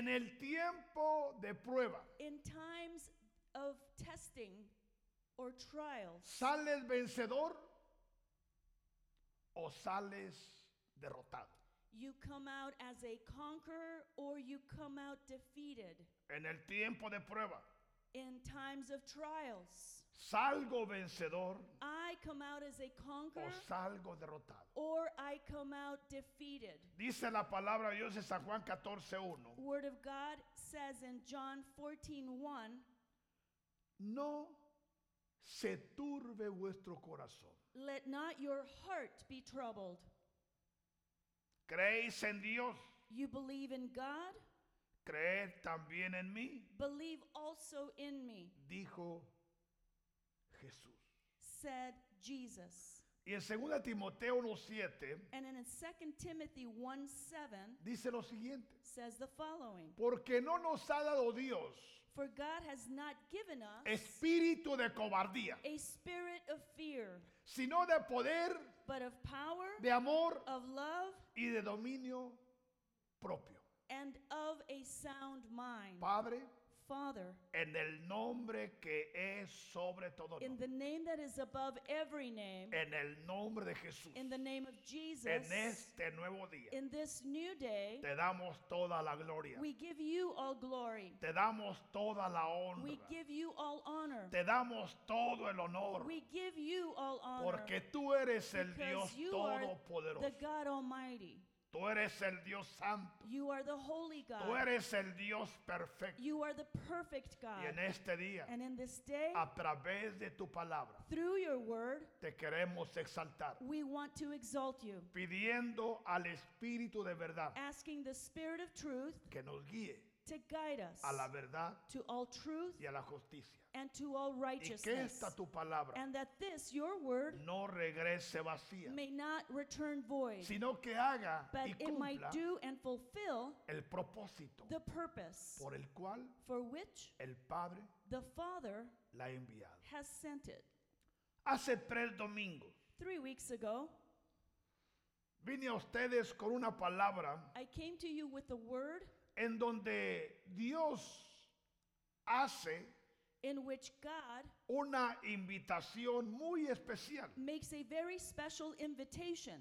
En el tiempo de prueba, In times of testing or trials, ¿sales vencedor o sales derrotado? you come out as a conqueror or you come out defeated. En el tiempo de prueba, In times of trials, ¿salgo vencedor I come out as a o conqueror salgo derrotado? or I come out defeated. Dice la palabra de Dios en San Juan 14:1. Word of God says in John 14:1, No se turbe vuestro corazón. "Let not your heart be troubled. Creéis en Dios, You believe in God, creed también en mí, believe also in me," dijo Jesús. said Jesus. Y en 2 Timoteo 1:7 And in 2 Timothy 1 7 dice lo siguiente: says the following Porque no nos ha dado Dios For God has not given us espíritu de cobardía, a spirit of fear, sino de poder, but of power, de amor of love, y de dominio propio. and of a sound mind. Padre, Father, en el nombre que es sobre todo in nombre, the name that is above every name, en el nombre de Jesús, in the name of en Jesus, este nuevo día, in this new day, te damos toda la gloria, we give you all glory. te damos toda la We honra, give you all honor. te damos todo el honor, We give you all honor. porque tú eres el Dios Because you are the todopoderoso, God Almighty. Tú eres el Dios santo, You are the holy tú God. eres el Dios perfecto. You are the perfect Y en God. este día, And in this day, a través de tu palabra, through your word, te queremos exaltar, we want to exalt you, pidiendo al Espíritu de verdad asking the Spirit of truth que nos guíe to guide us a la verdad to all truth y a la justicia. and to all Y que righteousness. esta tu palabra And that this, your word, no regrese vacía, may not return void, sino que haga y but it might do and fulfill el propósito the purpose por el cual for which el Padre the Father la ha enviado. has sent it. Hace tres domingos Three weeks ago, vine a ustedes con una palabra I came to you with a word en donde Dios hace in which God una invitación muy especial makes a very special invitation,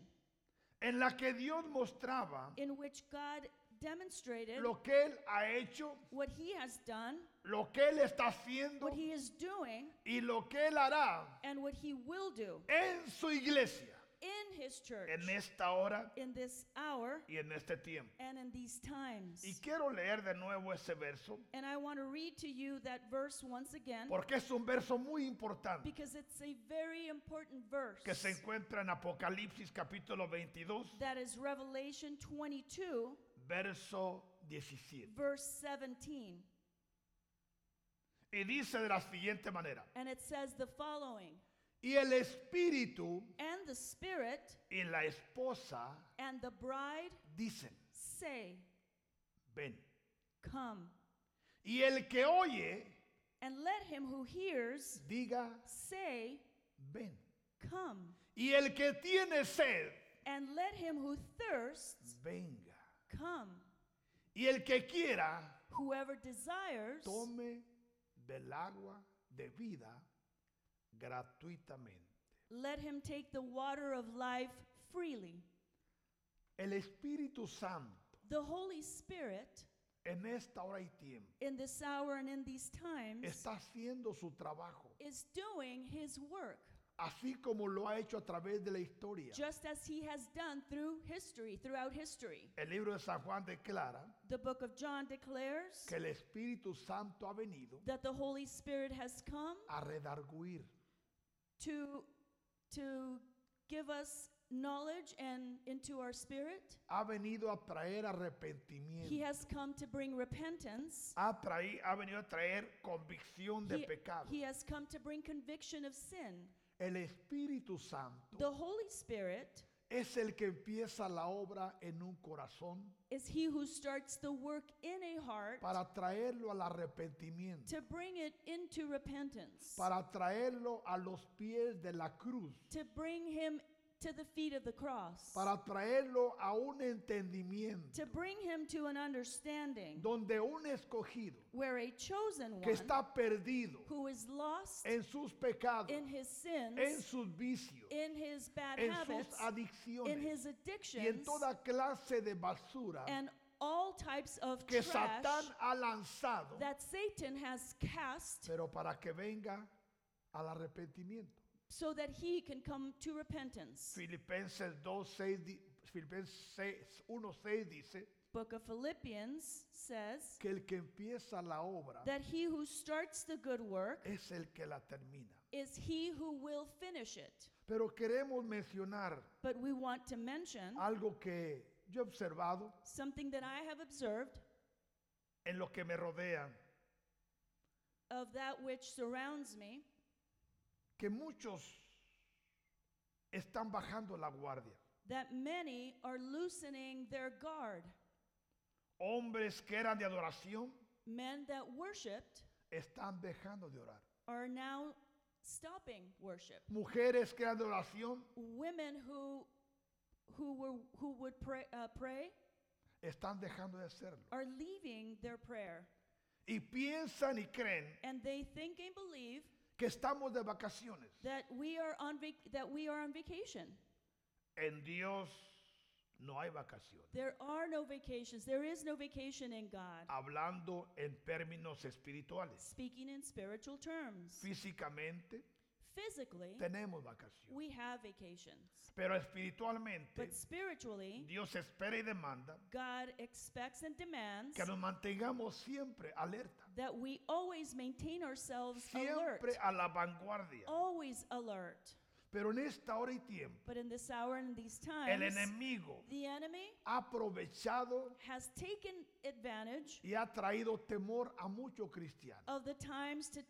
en la que Dios mostraba in which God demonstrated lo que Él ha hecho, what He has done, lo que Él está haciendo what He is doing, y lo que Él hará and what He will do en su iglesia in His church en esta hora in this hour y en este tiempo. and in these Y times. quiero leer de nuevo ese verso And I want to read to you that verse once again porque es un verso muy importante because it's a very important verse. que se encuentra en Apocalipsis capítulo 22, That is Revelation 22, verso 17. verse 17. Y dice de la siguiente manera, And it says the following y el espíritu And the Spirit y la esposa and the bride dicen, say, ven. Come. Y el que oye, And let him who hears diga, say, ven. Come. Y el que tiene sed, And let him who thirsts venga. come. Y el que quiera, Whoever desires tome del agua de vida gratuitamente. Let him take the water of life freely. El Espíritu Santo The Holy Spirit, en esta hora y tiempo in this hour and in these times, está haciendo su trabajo, is doing his work, así como lo ha hecho a través de la historia. just as he has done through history, throughout history. El libro de San Juan declara The book of John declares que el Espíritu Santo ha venido that the Holy Spirit has come a redarguir, to, to give us knowledge and into our spirit. ha venido a traer He has come to bring repentance. ha, traí- ha venido a traer convicción de He, pecado. he has come to bring conviction of sin. El Espíritu Santo The Holy Spirit es el que empieza la obra en un corazón is he who starts the work in a heart para traerlo al arrepentimiento, to bring it into repentance, para traerlo a los pies de la cruz, to bring him to the feet of the cross, para traerlo a un entendimiento to bring him to an understanding donde un escogido where a chosen que one está perdido who is lost en sus pecados, in his sins, en sus vicios, in his bad en habits, sus in adicciones his y en addictions, toda clase de basura and all types of que trash Satán ha lanzado, that Satan has cast pero para que venga al arrepentimiento. So that he can come to repentance. Filipenses 2, 6, di- Filipenses 6, 1, 6 dice Book of Philippians says que el que empieza la obra that he who starts the good work es el que la termina. is he who will finish it. Pero queremos mencionar But we want to mention algo que yo he observado something that I have observed en lo que me rodea, of that which surrounds me, que muchos están bajando la guardia. that many are loosening their guard. Hombres que eran de adoración Men that worshiped están dejando de orar. are now stopping worship. Mujeres que eran de oración Women who who were who would pray, uh, pray están dejando de hacerlo. are leaving their prayer, Y piensan y creen and they think and believe que estamos de vacaciones. that we are on vac- that we are on vacation. En Dios no hay vacaciones. There are no vacations. There is no vacation in God. Hablando en términos espirituales. Speaking in spiritual terms, Físicamente physically tenemos vacaciones. we have vacations, Pero espiritualmente but spiritually, Dios espera y demanda God expects and demands que nos mantengamos siempre alerta. that we always maintain ourselves alert, Siempre a la vanguardia. always alert. Pero en esta hora y tiempo, But in this hour and these el times, enemigo the enemy ha aprovechado has taken advantage y ha traído temor a muchos cristianos. of the times to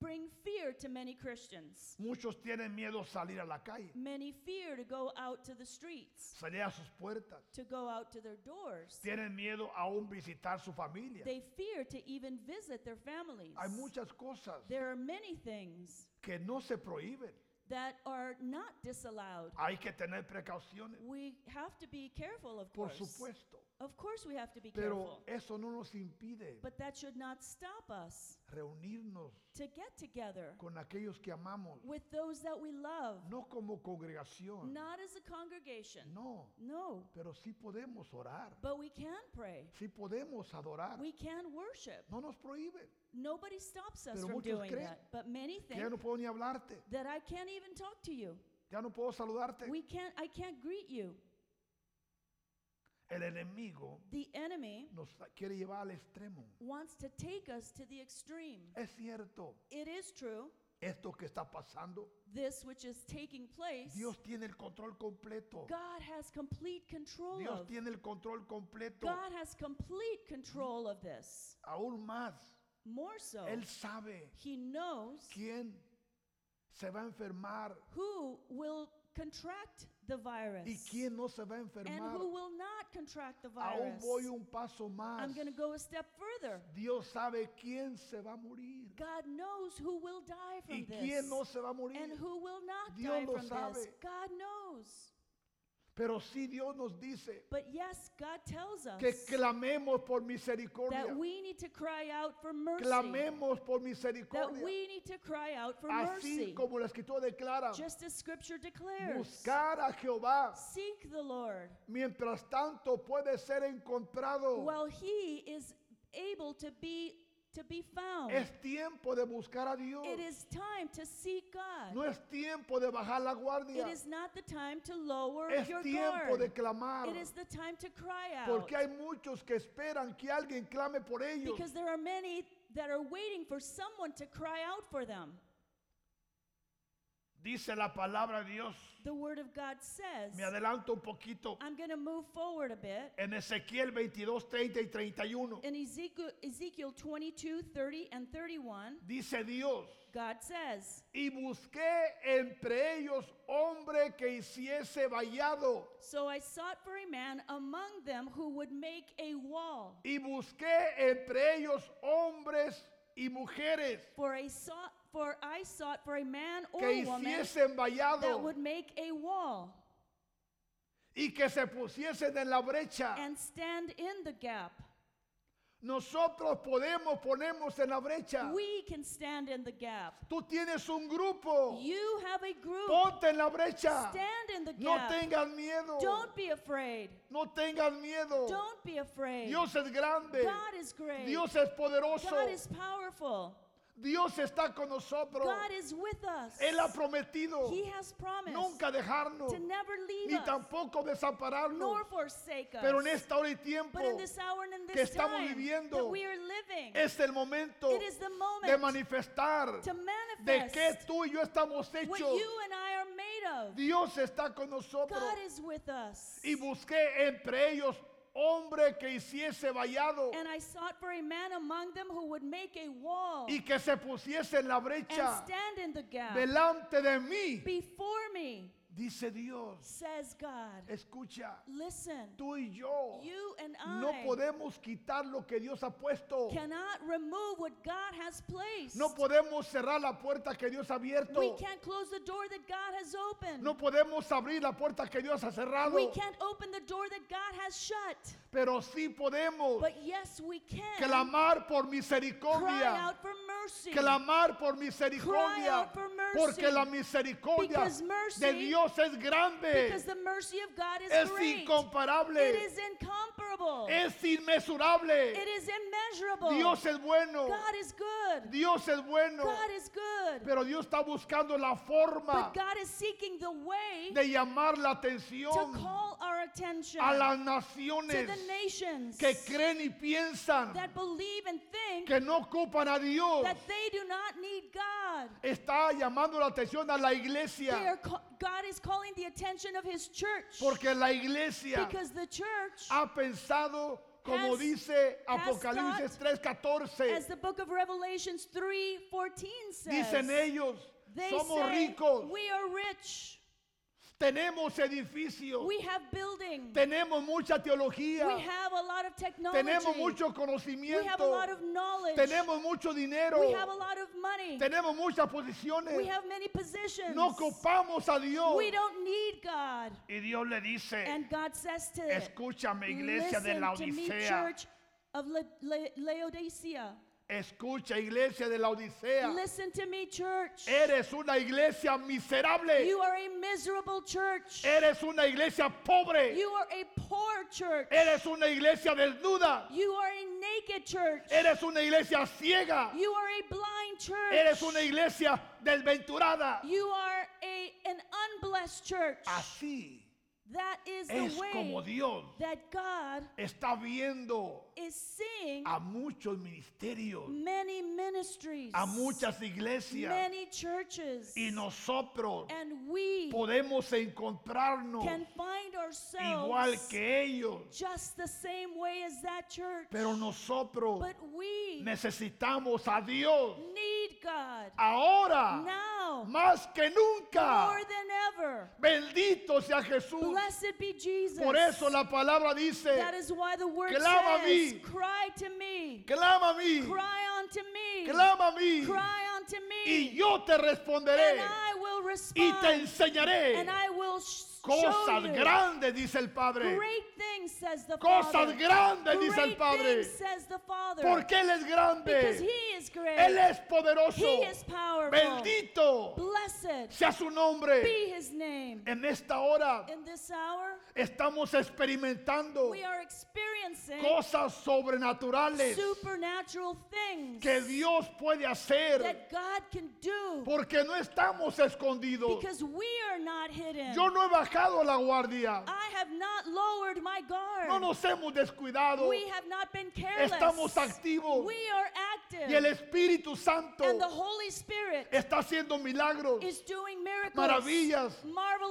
bring fear to many Christians. Muchos tienen miedo salir a la calle, Many fear to go out to the streets, salir a sus puertas. to go out to their doors. Tienen miedo aún visitar su familia. They fear to even visit their families. Hay muchas cosas There are many things que no se prohíben. that are not disallowed. Hay que tener precauciones, We have to be careful, of por course. supuesto. Of course, we have to be Pero careful. eso no nos impide But that should not stop us reunirnos to get together con aquellos que amamos, with those that we love, no como congregación, not as a congregation. no, No, pero sí podemos orar, but we can pray. sí podemos adorar, We can worship. no nos prohíben. Nobody stops us Pero from muchos doing creen that. But many Que think ya no puedo ni hablarte, that I can't even talk to you. ya no puedo saludarte. We can't I can't greet you. El enemigo The enemy nos quiere llevar al extremo. wants to take us to the extreme. Es cierto, It is true, esto que está pasando, this which is taking place, Dios tiene el control completo. God has complete control Dios of. tiene el control completo. God has complete control of this. Aún más, More so, Él sabe he knows quién se va a enfermar who will contract the virus y quién no se va a and enfermar. who will not contract the Aún virus. voy un paso más. I'm going to go a step further. Dios sabe quién se va a morir God knows who will die from y this no se va a morir. and who will not Dios die lo from this. sabe. God knows. Pero sí Dios nos dice But yes, God tells us que clamemos por misericordia. that we need to cry out for mercy. Clamemos por That misericordia. we need to cry out for Así mercy. como la escritura declara, Just as scripture declares. buscar a Jehová Seek the Lord mientras tanto puede ser encontrado. while he is able to be to be found. Es tiempo de buscar a Dios. It is time to seek God. No es tiempo de bajar la guardia. It is not the time to lower Es your tiempo guard. de clamar. It is the time to cry out. Porque hay muchos que esperan que alguien clame por ellos. Because there are many that are waiting for someone to cry out for them. Dice la palabra de Dios. The word of God says, Me adelanto un poquito. I'm going to move forward a bit. En Ezequiel 22, 30 y 31. In Ezekiel, Ezekiel 22, 30, and 31, Dice Dios. God says, Y busqué entre ellos hombre que hiciese vallado. So I sought for a man among them who would make a wall. Y busqué entre ellos hombres y mujeres For, a sought, for I sought for a man or que a woman hiciesen that vallado. would make a wall. y que se pusiesen en la brecha. and stand in the gap. Nosotros podemos ponernos en la brecha. We can stand in the gap. Tú tienes un grupo. You have a group. Ponte en la brecha. Stand in the No gap. tengas miedo. Don't be afraid. No tengas miedo. Don't be afraid. Dios es grande. God is great. Dios es poderoso. God is powerful. Dios está con nosotros. God is with us. Él ha prometido He has promised nunca dejarnos to never leave ni us tampoco desampararnos. nor forsake us. Pero en esta hora y tiempo but in this hour and in que this estamos time viviendo, that we are living, es el momento it is the moment de manifestar to de manifest qué tú y yo estamos what hechos. you and I are made of. Dios está con nosotros. God is with us. Y busqué entre ellos hombre que hiciese vallado And I sought for a man among them who would make a wall y que se pusiese en la and brecha stand in the gap delante de mí. before me, Dice Dios, says God. escucha, Listen, tú y yo you and no I podemos quitar lo que Dios ha puesto. cannot remove what God has placed. No podemos cerrar la puerta que Dios ha abierto. We can't close the door that God has opened. No podemos abrir la puerta que Dios ha cerrado. We can't open the door that God has shut. Pero sí podemos But yes, we can clamar por cry misericordia. out for mercy. Clamar por misericordia. out for mercy. Porque la misericordia mercy- de Dios es grande. because the mercy of God is Es incomparable. It is incomparable. Es inmesurable. it is immeasurable. Dios es bueno. God is good. Dios es bueno. God is good. Pero Dios está buscando la forma but God is seeking the way de llamar la to atención call our attention a las to naciones the nations que creen y piensan that believe and think que no ocupan a Dios. that they do not need God. Está llamando la atención a la They iglesia are God is calling the attention of His church. Porque la iglesia because the church, ha pensado como has- dice has Apocalipsis as the book of Revelations 3:14 says, dicen ellos they somos say, ricos we are rich, tenemos edificios. We have buildings, tenemos mucha teología. We have a lot of technology, tenemos mucho we conocimiento have a lot of knowledge, tenemos mucho dinero. We have a lot of money, tenemos muchas posiciones. We have many positions. no ocupamos a Dios. We don't need God. y Dios le dice And God says to escúchame iglesia de la Odisea. church of La- La- Laodicea. Escucha iglesia de la Odisea Listen to me, church. eres una iglesia miserable You are a miserable church. eres una iglesia pobre You are a poor church. eres una iglesia desnuda You are a naked church. eres una iglesia ciega You are a blind church. eres una iglesia desventurada You are a, an unblessed church. así That is es the way como Dios that God está viendo is seeing a muchos ministerios many ministries, a muchas iglesias. many churches, y nosotros and we podemos encontrarnos can find ourselves igual que ellos. just the same way as that church. pero nosotros but we necesitamos a Dios. need God. Ahora now más que nunca. More than ever. bendito sea Jesús. Blessed be Jesus. por eso la palabra dice that is why the word clama a says, mí. cry to me, clama a mí cry unto me, clama a mí cry unto me, y yo te responderé and I will y respond, te enseñaré and I will cosas grandes dice el Padre. Great things, says the cosas Father. grandes dice el Padre things, says the Father. porque Él es because grande He is great. Él es poderoso He is powerful. bendito Blessed sea su nombre be His name. en esta hora In this hour, estamos experimentando we are experiencing cosas sobrenaturales supernatural things que Dios puede hacer that God can do porque no estamos escondidos. because we are not hidden. Yo no he bajado la guardia. I have not lowered my guard. No nos hemos descuidado. we have not been careless. Estamos activos. We are active. Y el Espíritu Santo and the Holy Spirit está haciendo milagros. is doing miracles, maravillas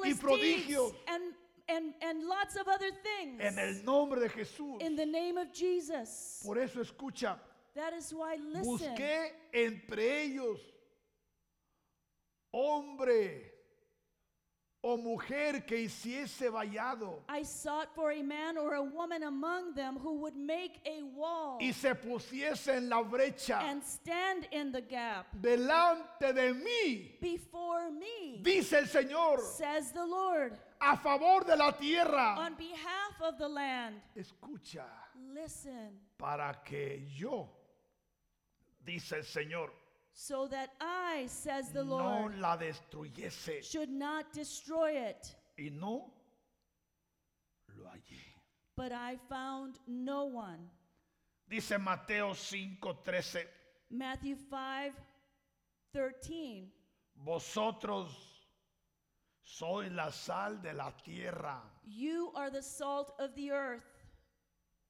y prodigios. and, and, and lots of other things. En el nombre de Jesús. in the name of Jesus. Por eso escucha. that is why listen. Busqué entre ellos hombre, o mujer que hiciese vallado I sought for a man or a woman among them who would make a wall y se pusiese en la brecha and stand in the gap delante de mí, before me, dice el Señor, says the Lord, a favor de la tierra. on behalf of the land. Escucha, Listen, para que yo, dice el Señor, so that I, says the no Lord, la destruyese should not destroy it. y no lo hallé. But I found no one. Dice Mateo 5:13, Matthew 5 13. vosotros sois la sal de la tierra. You are the salt of the earth.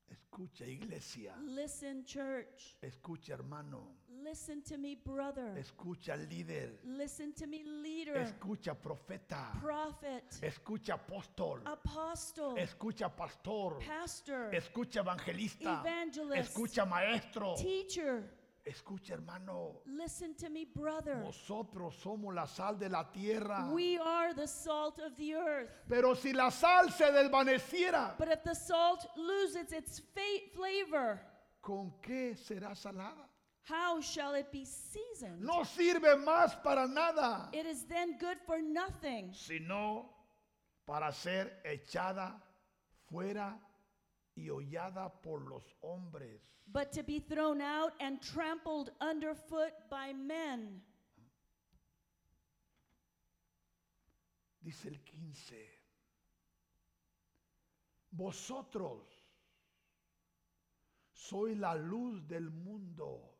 Escucha iglesia, Listen, church. escucha hermano, Listen to me, brother. escucha líder, Listen to me, leader, escucha profeta, prophet, escucha apóstol, apostle, escucha pastor, pastor, escucha evangelista, evangelist, escucha maestro, teacher. Escucha hermano. Listen to me, brother. Nosotros somos la sal de la tierra. We are the salt of the earth. Pero si la sal se desvaneciera, But if the salt loses its fa- flavor, ¿con qué será salada? how shall it be seasoned? No sirve más para nada, It is then good for nothing, sino para ser echada fuera y hollada por los hombres. but to be thrown out and trampled underfoot by men. Dice el 15. Vosotros sois la luz del mundo.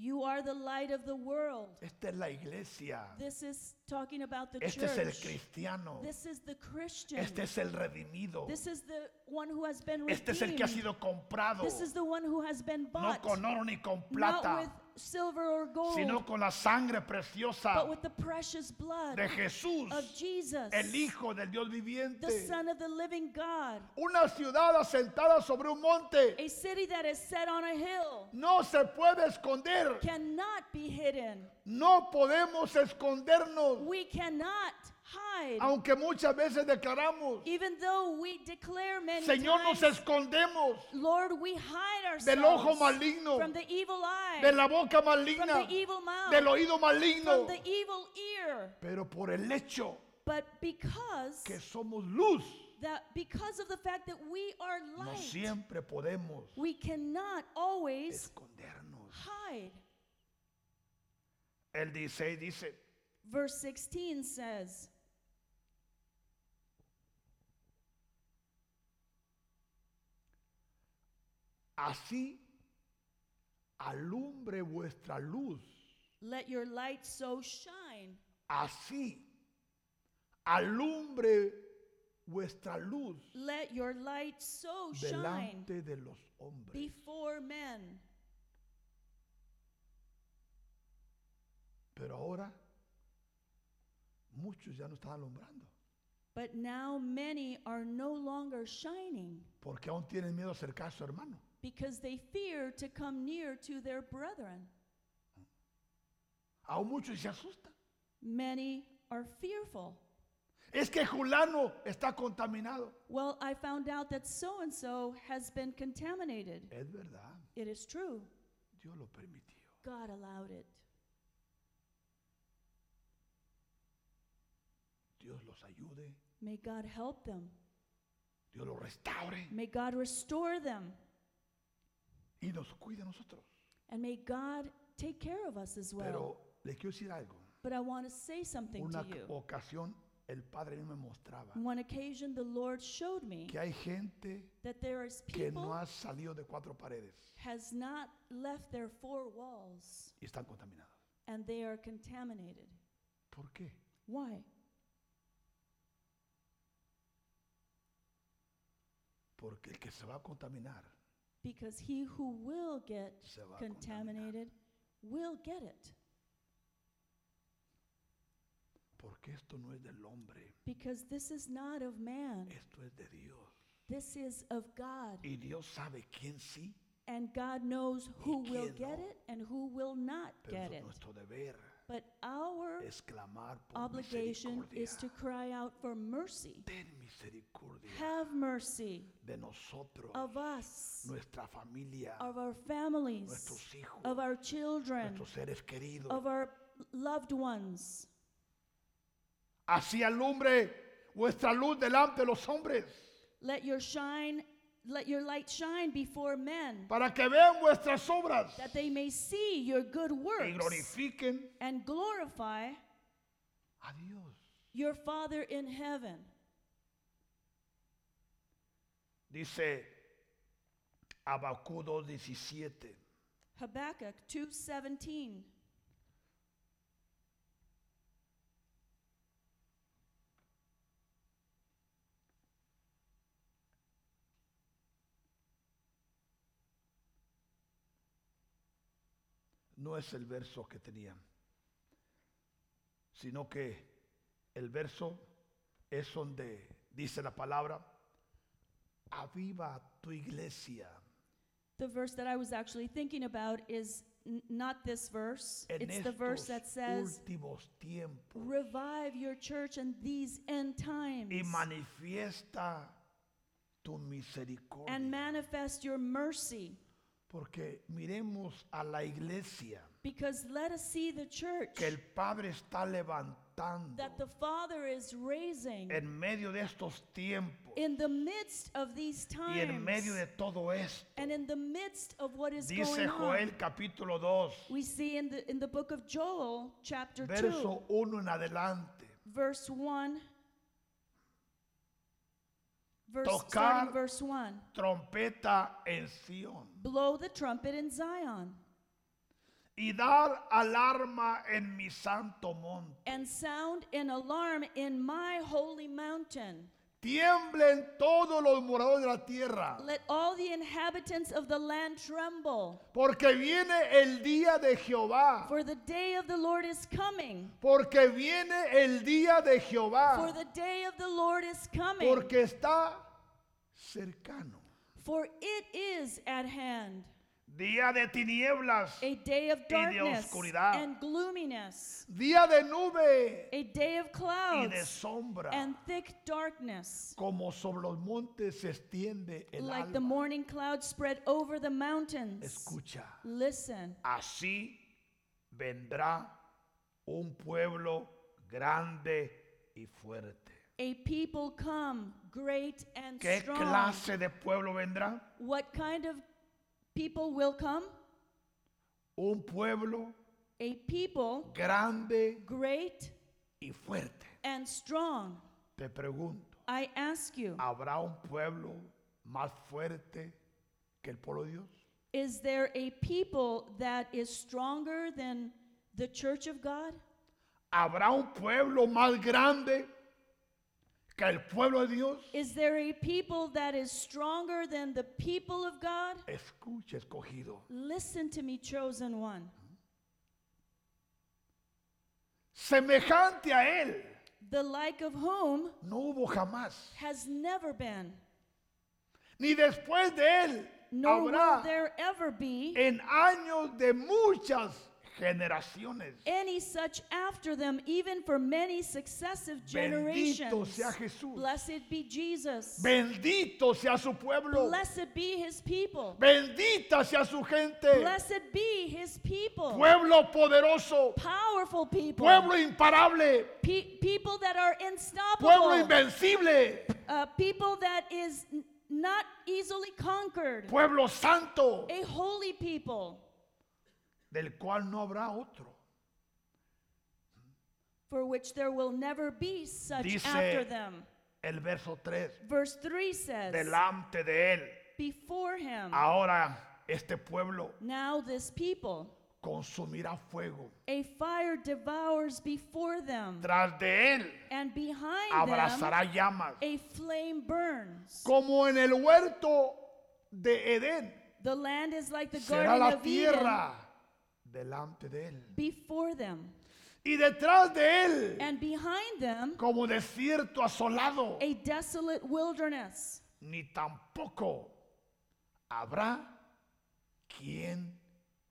You are the light of the world. Esta es la iglesia. This is talking about the Este es el church. cristiano. This is the Christian. Este es el redimido. This is the one who has been Este es el que ha redeemed. sido comprado. This is the one who has been No bought. con oro ni con not with silver or gold, sino con la sangre preciosa but with the precious blood de Jesús, of Jesus, el Hijo del Dios the viviente. Son of the living God. Una ciudad asentada sobre un monte A city that is set on a hill no se puede esconder. cannot be hidden. No podemos escondernos, We cannot hide. aunque muchas veces declaramos, Even though we declare many Señor, nos times, escondemos Lord, we hide del ojo ourselves maligno, from the evil eye, de la boca from maligna, the evil mouth, del oído from maligno, the evil ear. pero por el hecho But because que somos luz, that because of the fact that we are no light, siempre podemos we cannot always escondernos. hide. El 16 dice, Verse 16 says, así alumbre vuestra luz, Let your light so shine, así alumbre vuestra luz let your light so shine delante de los hombres. before men. Pero ahora muchos ya no están alumbrando, But now many are no longer shining porque aún tienen miedo a acercar a su hermano. Because they fear to come near to their brethren. Aún muchos se asustan. Many are fearful. Es que Julano está contaminado. Well, I found out that so and so has been contaminated. Es verdad, It is true. Dios lo permitió. God allowed it. Dios los ayude, May God help them. Dios los restaure May God restore them. Y nos cuide a nosotros. And may God take care of us as well. Pero le quiero decir algo. but I want to say something Una to you. ocasión el Padre me mostraba On one occasion, the Lord showed me que hay gente that there is que people no ha salido de cuatro paredes has not left their four walls y están contaminados. and they are contaminated. ¿Por qué? Why? Porque el que se va a contaminar Because he who will get contaminated will get it. Porque esto no es del hombre, Because this is not of man, esto es de Dios. this is of God. Y Dios sabe quién sí, And God knows who will quién get it and who will not pero get it. But our por obligation is to cry out for mercy. Ten misericordia Have mercy de nosotros, of us, nuestra familia, of our families, nuestros hijos, of our children, nuestros seres queridos. of our loved ones. Así alumbre vuestra luz delante de los hombres, Let your shine, let your light shine before men, para que vean vuestras obras that they may see your good y works glorifiquen and glorify a Dios. your Father in heaven. Dice Habacuc 2:17. Habakkuk 2:17. No es el verso que tenía, sino que el verso es donde dice la palabra, aviva tu iglesia The verse that I was actually thinking about is not this verse. en It's the verse that says, Revive your church in these end times y manifiesta tu misericordia. and manifest your mercy. Porque miremos a la iglesia Because let us see the church que el Padre está levantando that the Father is raising en medio de estos tiempos in the midst of these y en medio times de todo esto. and in the midst of what is Dice going Joel on. capítulo 2, We see in the in the book of Joel, chapter 2, verso 1 en adelante. verse 1. Verse, Tocar- starting verse 1. Trompeta en Sión Blow the trumpet in Zion y dar alarma en mi santo monte. and sound an alarm in my holy mountain. Tiemblen todos los moradores de la tierra, Let all the inhabitants of the land tremble, porque viene el día de Jehová. for the day of the Lord is coming. Porque viene el día de For Jehová. the day of the Lord is coming. Porque está cercano. For it is at hand. Día de tinieblas, A day of de darkness oscuridad. and gloominess. día de nube A day of y de clouds sombra. and thick darkness. Como sobre los montes se extiende el Like the alma. morning clouds spread over the mountains. Escucha, Listen. así vendrá un pueblo grande y fuerte. A people come, great and ¿Qué strong. clase de pueblo vendrá? What kind of people will come? Un pueblo A people grande great y fuerte. and strong. Te pregunto, I ask you, ¿habrá un pueblo más fuerte que el pueblo de Dios? is there a people that is stronger than the church of God? ¿Habrá un pueblo más grande que el pueblo de Dios? Is there a people that is stronger than the people of God? Escucha, escogido. Listen to me, chosen one. Semejante a él The like of whom no hubo jamás. has never been, Ni después de él nor will habrá there ever be en años de muchas generaciones. any such after them, even for many successive generations. Bendito sea Jesús. Blessed be Jesus. Bendito sea su pueblo. Blessed be his people. Bendita sea su gente. Blessed be his people. Pueblo poderoso. Powerful people. Pueblo imparable. Pe- people that are unstoppable. Pueblo invencible. Uh, people that is not easily conquered. Pueblo santo. A holy people Del cual no habrá otro. for which there will never be such Dice- after them. El verso 3. Verse 3 says, Delante de él. Before him, Ahora este pueblo now this people, consumirá fuego. a fire devours before them, Tras de él and behind them abrazará llamas. a flame burns. Como en el huerto de Edén. The land is like the Será garden la of Eden tierra delante de él. before them, Y detrás de él, and behind them como desierto asolado, a desolate wilderness. ni tampoco habrá quien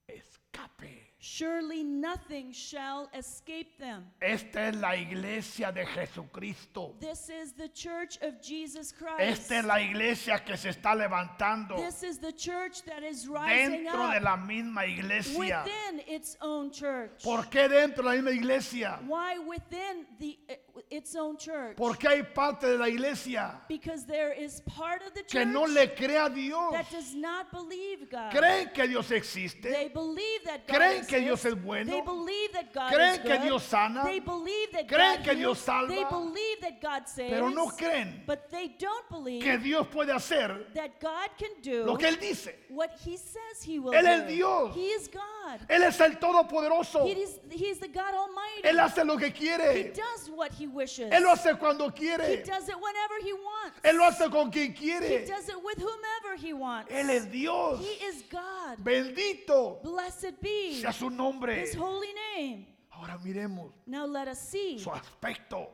escape. Surely nothing shall escape them. Esta es la iglesia de Jesucristo. This is the church of Jesus Christ. Esta es la iglesia que se está levantando This is the church that is rising dentro de up la misma iglesia. within its own church. ¿Por qué dentro de la misma iglesia? Why within the uh, its own church? Porque hay parte de la iglesia Because there is part of the que church no le cree a Dios. that does not believe God. Creen que Dios They existe. believe that God Creen que Dios exists. es bueno. They believe that God Creen is que good. Dios sana. They believe that Creen God que heals. Dios salva. They believe that God saves. Pero no creen But they don't believe que Dios puede hacer that God can do lo que Él dice. what He says He will Él do. es Dios. He is God. Él es el Todopoderoso. He is, he is the God Almighty. Él hace lo que he quiere. does what He wishes. Él lo hace cuando he quiere. does it whenever He wants. Él lo hace con quien he quiere. does it with whomever He wants. Él es Dios. He is God. Bendito Blessed be sea su nombre. His holy name. Ahora miremos Now let us see su aspecto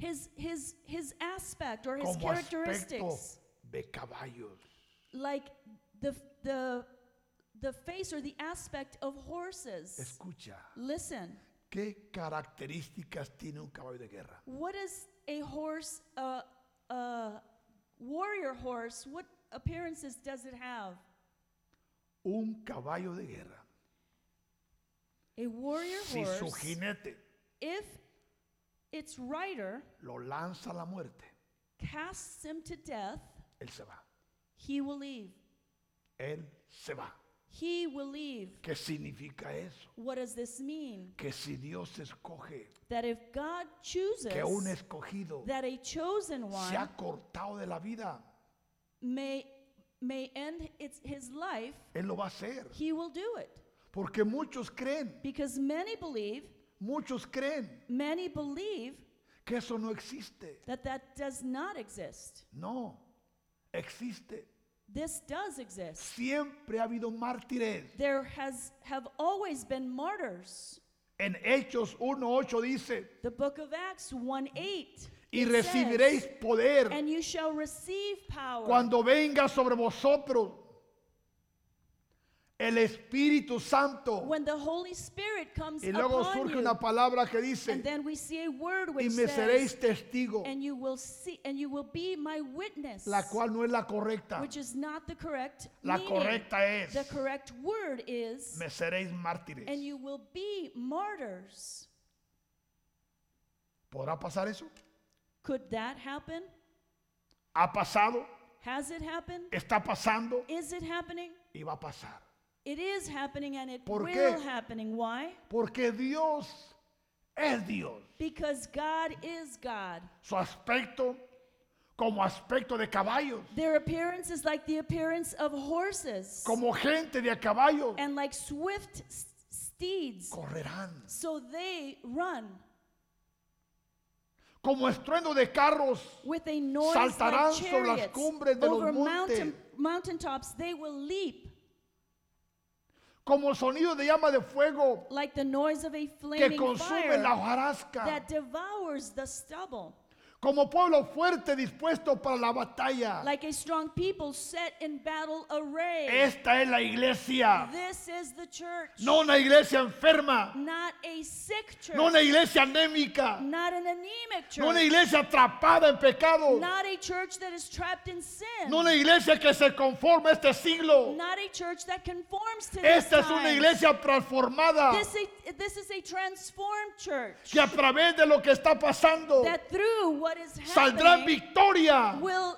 his his his aspect or his como aspecto characteristics, de caballos. like the the the face or the aspect of horses. Escucha, Listen, ¿qué características tiene un caballo de guerra? what is a horse? A a warrior horse. What appearances does it have? Un caballo de guerra. A warrior Si su horse. jinete If its rider lo lanza a la muerte, casts him to death, él se va. he will leave. Él se va. He will leave. ¿Qué significa eso? What does this mean? Que si Dios escoge That if God chooses que un escogido that a chosen se one ha cortado de la vida, may may end its, his life, Él lo va a hacer. he will do it. Porque muchos creen, Because many believe, muchos creen many believe que eso no existe. that that does not exist. No, existe. This does exist. Siempre ha habido mártires. There has have always been martyrs. En Hechos 1.8 dice, The book of Acts 1 8. y recibiréis says, poder and you shall receive power cuando venga sobre vosotros el Espíritu Santo. when the Holy Spirit comes Y luego upon surge you. una palabra que and dice, then we see a word y which me says, seréis testigo, and you will see and you will be my witness la cual no es la correcta. which is not the correct La meaning. correcta es, the correct word is me seréis mártires. and you will be martyrs ¿Podrá pasar eso? could that happen ¿Ha pasado? has it happened ¿Está pasando? is it happening Y va a pasar. It is happening and it ¿Por will qué? happening why Porque Dios es Dios. because God is God Su aspecto como aspecto de caballos, their appearance is like the appearance of horses como gente de a caballos, and like swift s- steeds correrán. so they run Como estruendo de carros, with a noise Saltarán like sobre las chariots cumbres de los over montes. mountain mountaintops they will leap como sonido de llama de fuego like the noise of a que flaming consume la fire hojarasca, that devours the stubble como pueblo fuerte dispuesto para la batalla. like a strong people set in battle array. Esta es la iglesia, this is the church. No una iglesia enferma, not a sick church. No una iglesia anémica, not an anemic church no una iglesia atrapada en pecado, not a church that is trapped in sin. No una iglesia que se conforma a este siglo. not a church that conforms to this Esta es una iglesia transformada. This, this is a transformed church. Que a través de lo que está pasando that through what is saldrá en happening victoria. will,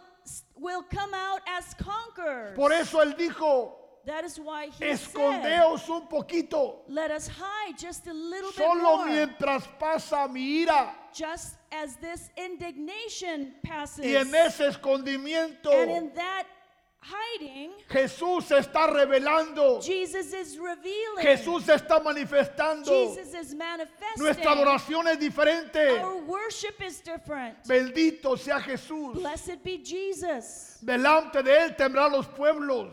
will come out as conquerors. Por eso él dijo, that is why he said, escondeos un poquito, let us hide just a little bit solo more, mientras pasa mi ira. just as this indignation passes. Y en ese escondimiento and in that hiding, Jesús se está revelando, Jesus is revealing. Jesús se está manifestando. Jesus is manifesting. Nuestra adoración es diferente. Our worship is different. Bendito sea Jesús. Blessed be Jesus. Delante de él temblarán los pueblos.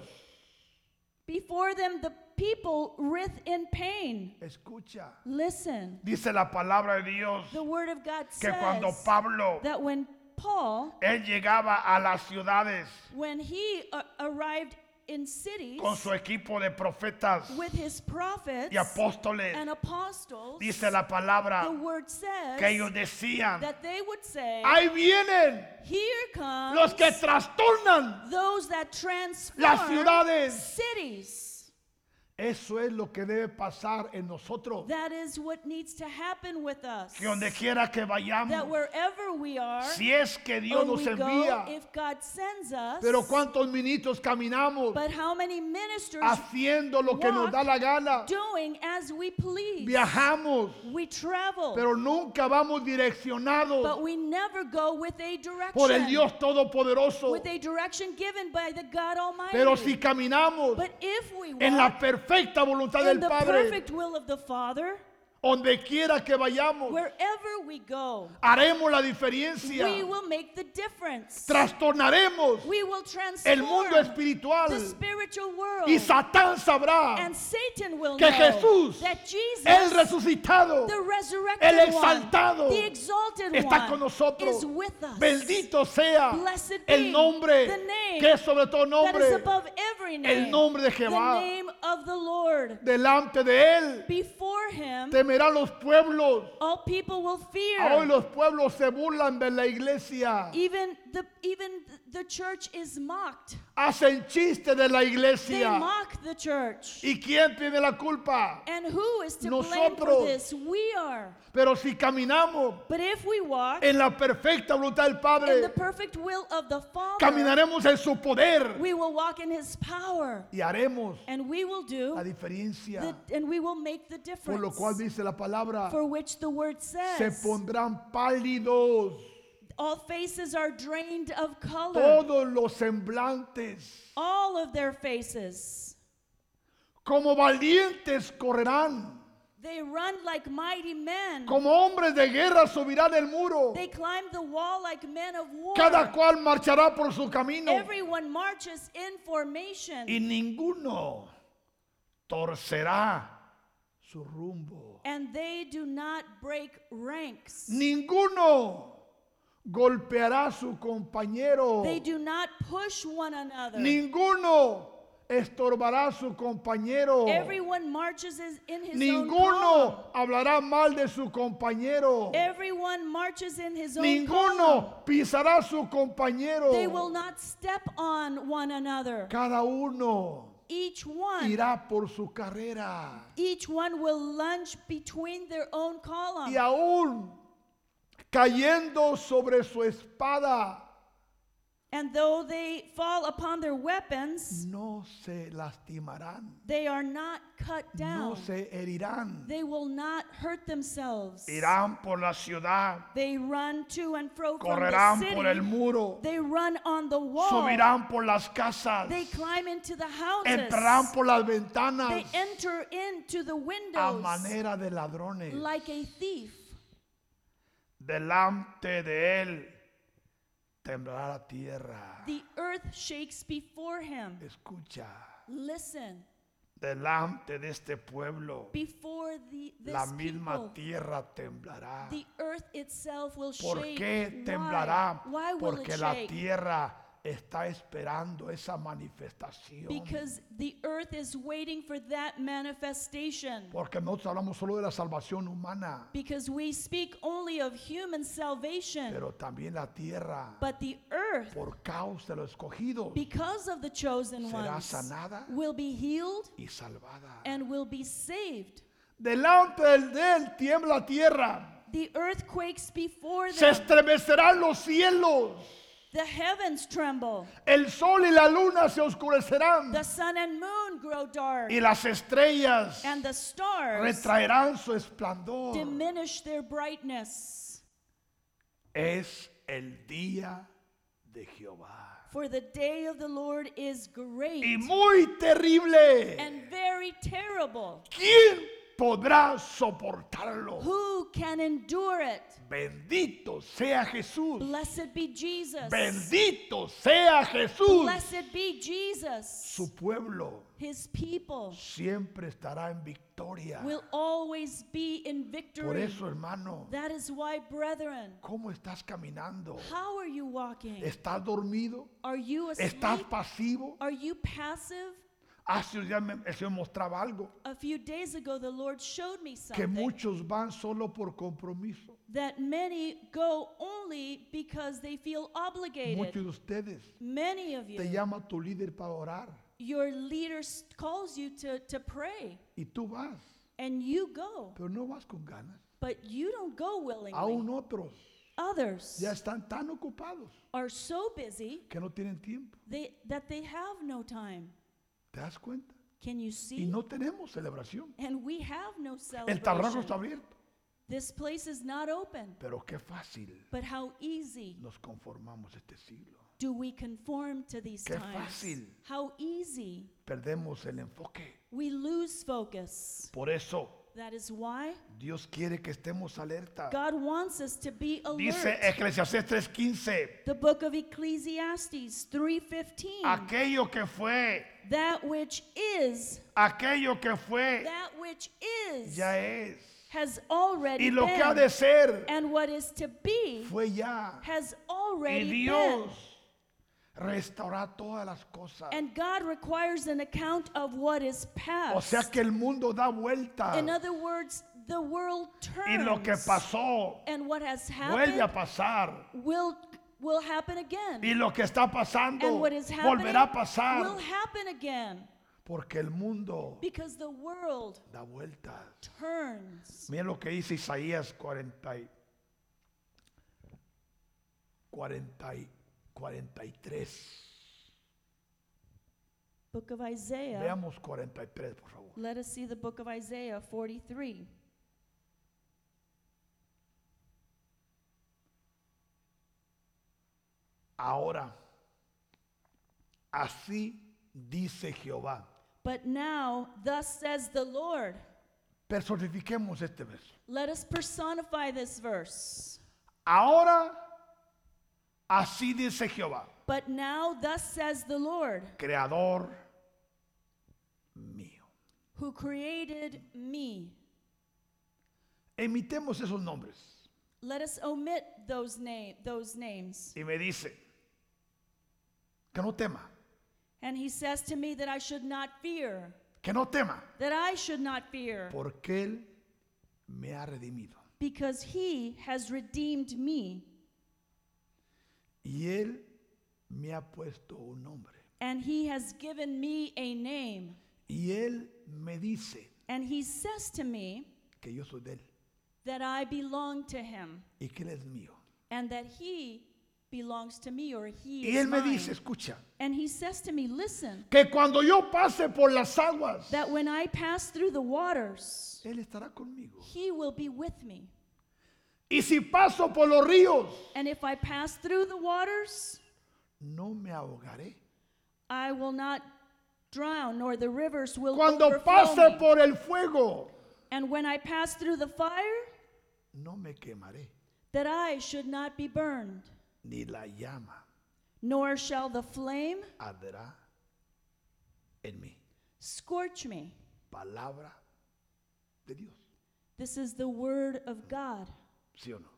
Before them, the people writhe in pain. Escucha, Listen, dice la palabra de Dios the word of God que cuando says Pablo that when Paul, él llegaba a las ciudades, when he uh, arrived in cities con su equipo de profetas with his prophets y apóstoles. and apostles, Dice la palabra the word says que ellos decían, that they would say, ahí vienen Here comes los que trastornan those that transform las ciudades. cities. Eso es lo que debe pasar en nosotros. That is what needs to happen with us. Que donde quiera que That vayamos, wherever we are, si es que Dios nos go, envía, if God sends us, pero cuántos ministros caminamos but how many ministers haciendo lo que nos da la gana, doing as we please? viajamos, We travel, pero nunca vamos direccionados but we never go with a direction. por el Dios Todopoderoso. with a direction given by the God Almighty. Pero si caminamos but if we walk en la perfecta voluntad del the Padre, donde quiera que vayamos, wherever we go, haremos la we diferencia. will make the difference. Trastornaremos we will el mundo espiritual the spiritual world. y Satán sabrá and Satan will que Jesús, that Jesus, el resucitado, the resurrected el one, exaltado, the exalted está one, con nosotros. is with us. Bendito sea Blessed el nombre the name que es sobre todo that is nombre above every name. el nombre de the Jehová. name of the Lord. Delante de él Before him, temerán los pueblos. all people will fear. Hoy los pueblos se burlan de la iglesia. Even the even the church is mocked. Hacen chiste de la They iglesia. mock the church. ¿Y quién tiene la culpa? And who is to blame Nosotros. for this? We are. Pero si caminamos But if we walk en la perfecta voluntad del in the Padre, perfect will of the Father, caminaremos en su poder we will walk in His power, y haremos and we will do, la diferencia. the, and we will make the Por lo difference. cual dice la palabra, For which the word se says, pondrán pálidos all faces are drained of color, todos los semblantes. all of their faces. Como valientes correrán, They run like mighty men. como hombres de guerra subirán el muro. They climb the wall like men of war. Cada cual marchará por su camino Everyone marches in formation, y ninguno torcerá su rumbo. and they do not break ranks. Ninguno golpeará a su compañero. They do not push one another. Ninguno estorbará a su compañero. Everyone marches in his own Ninguno column. hablará mal de su compañero. Everyone marches in his own. Ninguno pisará a su compañero. They will not step on one another. Cada uno Each one, irá por su carrera. each one will lunge between their own column. Y aún cayendo sobre su espada, And though they fall upon their weapons, no se lastimarán, they are not cut no down. se herirán. They will not hurt themselves. Irán por la ciudad, They run to and fro from the correrán city. por el muro, They run on the wall. subirán por las casas, They climb into the houses. entrarán por las They ventanas enter into the a windows manera de ladrones. like a thief. Delante de él temblará la tierra. The earth shakes before him. Escucha, Listen, delante de este pueblo before the, this la misma people, tierra temblará. the earth itself will ¿Por shake. qué Why? temblará? Why will Porque it la shake? tierra está esperando esa manifestación. Because the earth is waiting for that manifestation. Porque nosotros hablamos solo de la salvación humana, Because we speak only of human salvation. pero también la tierra, But the earth, por causa de los escogidos, because of the chosen será ones, sanada will be healed y salvada. and will be saved. Delante del- de él tiembla la tierra, The earth quakes before se them. estremecerán los cielos, The heavens tremble. el sol y la luna se oscurecerán The sun and moon grow dark. y las estrellas And the stars retraerán su esplendor. diminish their brightness. Es el día de Jehová. For the day of the Lord is great. Y muy terrible. and very terrible. ¿Quién podrá soportarlo? Who can endure it? Bendito sea Jesús. Blessed be Jesus. Bendito sea Jesús. Blessed be Jesus. Su pueblo His people siempre estará en victoria. will always be in Por victory. eso, hermano, That is why, brethren, ¿cómo estás caminando? how are you walking? ¿Estás dormido? Are you asleep? ¿Estás pasivo? Are you passive? Hace un día me, el Señor mostraba algo, A few days ago, the Lord showed me que something muchos van solo por compromiso. that many go only because they feel Muchos obligated. de ustedes Many of te you, llama tu líder para orar your leader calls you to, to pray, y tú vas, and you go, pero no vas con ganas. but you don't go willingly. Aún otros Others ya están tan ocupados are so busy que no tienen tiempo. they, that they have no time. ¿Te das cuenta? Can you Y see? no tenemos celebración. And we have no El tabernáculo está celebration. abierto. This place is not open. Pero qué fácil But how easy nos conformamos este siglo. do we conform to these Qué times? fácil. How easy Perdemos el enfoque. we lose focus. Por eso That is why Dios quiere que estemos alerta. God wants us to be Dice alert. Eclesiastés 3:15, The book of Ecclesiastes 3:15. aquello que fue, That which is, aquello que fue, that which is, ya es. has already Y lo que ha de ser, And what is to be fue ya. has Y already been. Dios restaurará todas las cosas. And God requires an account of what is past. O sea que el mundo da vuelta. In other words, the world turns. Y lo que pasó and what has vuelve a happened pasar. will, will happen again. Y lo que está pasando and what is happening volverá a pasar. will happen again. Porque el mundo Because the world da vueltas. turns. Miren lo que dice Isaías 40, y- 40 y 43. Book of Isaiah. Veamos 43, por favor. Let us see the book of Isaiah 43. Ahora, así dice Jehová. But now, thus says the Lord. Personifiquemos este verso. Let us personify this verse. Ahora, así dice Jehová, But now, thus says the Lord, creador mío. who created me. Emitemos esos nombres. Let us omit those, those names. Y me dice, que no tema, And he says to me that I should not fear, que no tema, that I should not fear, porque Él me ha redimido. because he has redeemed me, Y Él me ha puesto un nombre. and he has given me a name. Y Él me dice And he says to me que yo soy de Él that I belong to him, y que Él es mío. and that he belongs to me, or he Y is Él me mine. dice, escucha, And he says to me, Listen, que cuando yo pase por las aguas, that when I pass through the waters, Él estará conmigo. he will be with me. Y si paso por los ríos, And if I pass through the waters, no me ahogaré. I will not drown, nor the rivers will Cuando overflow pase me. por el fuego, And when I pass through the fire, no me quemaré, that I should not be burned, ni la llama nor shall the flame arderá en mí. scorch me. Palabra de Dios. This is the word of God. ¿Sí o no?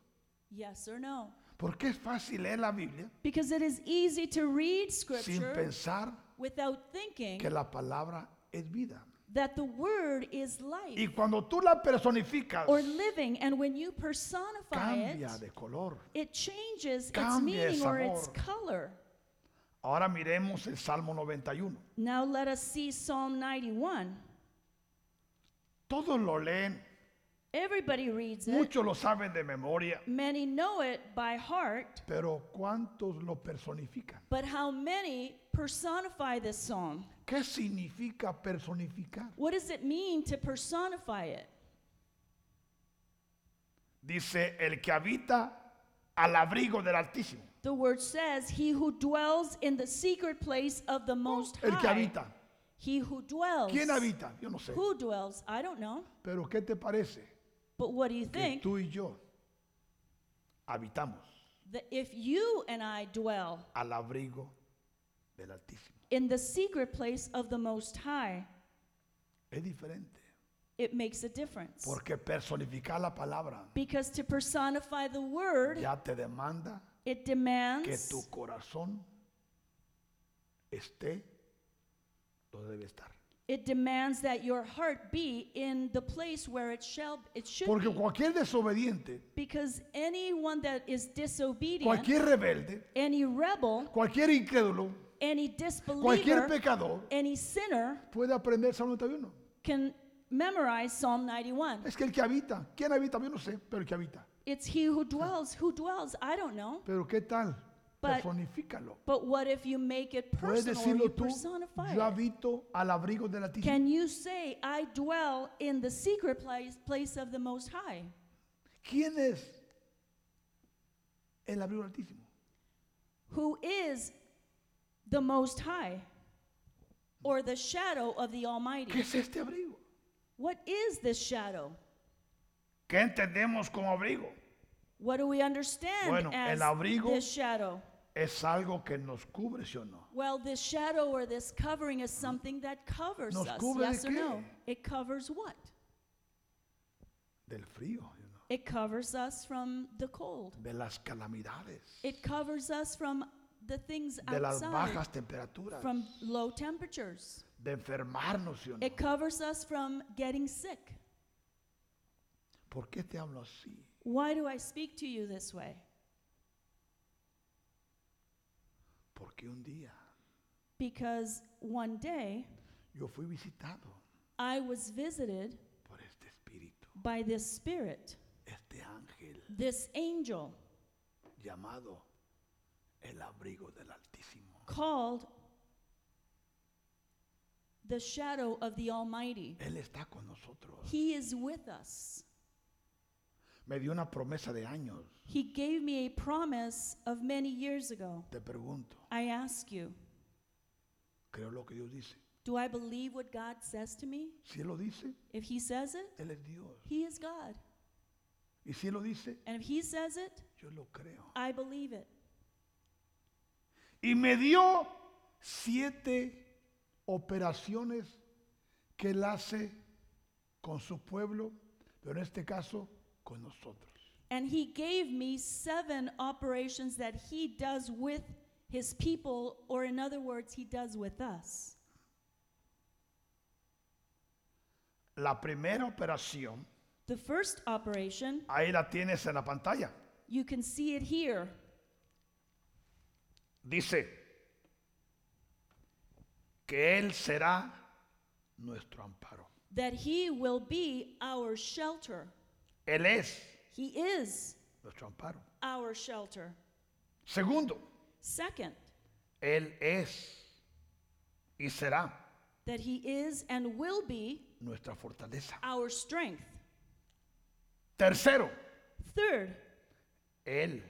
Yes or no? Porque es fácil leer la Biblia Because it is easy to read sin scripture pensar without thinking que la palabra es vida. That the word is life Y cuando tú la personificas, or living, and when you personify it, de color. it changes its meaning or its color. Ahora miremos el Salmo 91. Now let us see Psalm 91. Todos lo leen, Everybody reads it. muchos lo saben de memoria, Many know it by heart, pero ¿cuántos lo personifican? but how many personify this psalm? ¿Qué significa personificar? What does it mean to personify it? Dice el que habita al abrigo del Altísimo. The word says, He who dwells in the secret place of the Most El que High. habita. He who dwells. ¿Quién habita? Yo no sé. Who dwells? I don't know. Pero ¿qué te parece But what do you que think? tú y yo habitamos That if you and I dwell al abrigo del Altísimo? In the secret place of the Most High, Es diferente. it makes a difference. Porque personificar la palabra Because to personify the word, ya te demanda it que demands tu corazón esté donde debe estar. it demands that your heart be in the place where it shall it should Porque be. cualquier desobediente, Because anyone that is disobedient, cualquier rebelde, any rebel, cualquier incrédulo, any cualquier disbeliever, pecador any sinner puede aprender Salmo 91. can memorize Psalm 91. Es que el que habita, ¿quién habita? Yo no sé, pero el que habita. It's he who dwells. Who dwells? I don't know. Pero ¿qué tal? But- Personifícalo. But what if you make it Puedes personal or decirlo tú, personify yo it? habito al abrigo del Altísimo. Can you say, I dwell in the secret place, place of the Most High? ¿Quién es el abrigo del Altísimo? Who is the Most High? Or the shadow of the ¿Qué Almighty? es este abrigo? What is this shadow? ¿Qué entendemos como abrigo? What do we understand Bueno, as el abrigo- this shadow? Es algo que nos cubre, ¿sí o no? Well, this shadow or this covering is something that covers ¿Nos us. cubre de Yes or no? It covers what? Del frío, ¿sí o no? It covers us from the cold. de las calamidades, It covers us from the things de las outside, bajas temperaturas, from low temperatures. de enfermarnos, ¿sí o no? It covers us from getting sick. ¿Por qué te hablo así? Why do I speak to you this way? Porque un día Because one day yo fui visitado I was visited por este espíritu, by this spirit, este ángel this angel llamado el abrigo del Altísimo. called the shadow of the Almighty. Él está con nosotros. He is with us. Me dio una promesa de años. He gave me a promise of many years ago. Te pregunto, I ask you, ¿creo lo que Dios dice? do I believe what God says to me? Si Él lo dice, If He says it, Él es Dios. He is God. Y si Él lo dice, And if He says it, yo lo creo. I believe it. Y me dio siete operaciones que Él hace con su pueblo, pero en este caso con nosotros. And He gave me seven operations that He does with His people, or in other words, He does with us. La primera operación, The first operation, ahí la tienes en la pantalla. you can see it here. Dice que Él será nuestro amparo. That He will be our shelter. Él es He is nuestro amparo. our shelter. Segundo, Second, Él es y será that He is and will be nuestra fortaleza. our strength. Tercero, Third, Él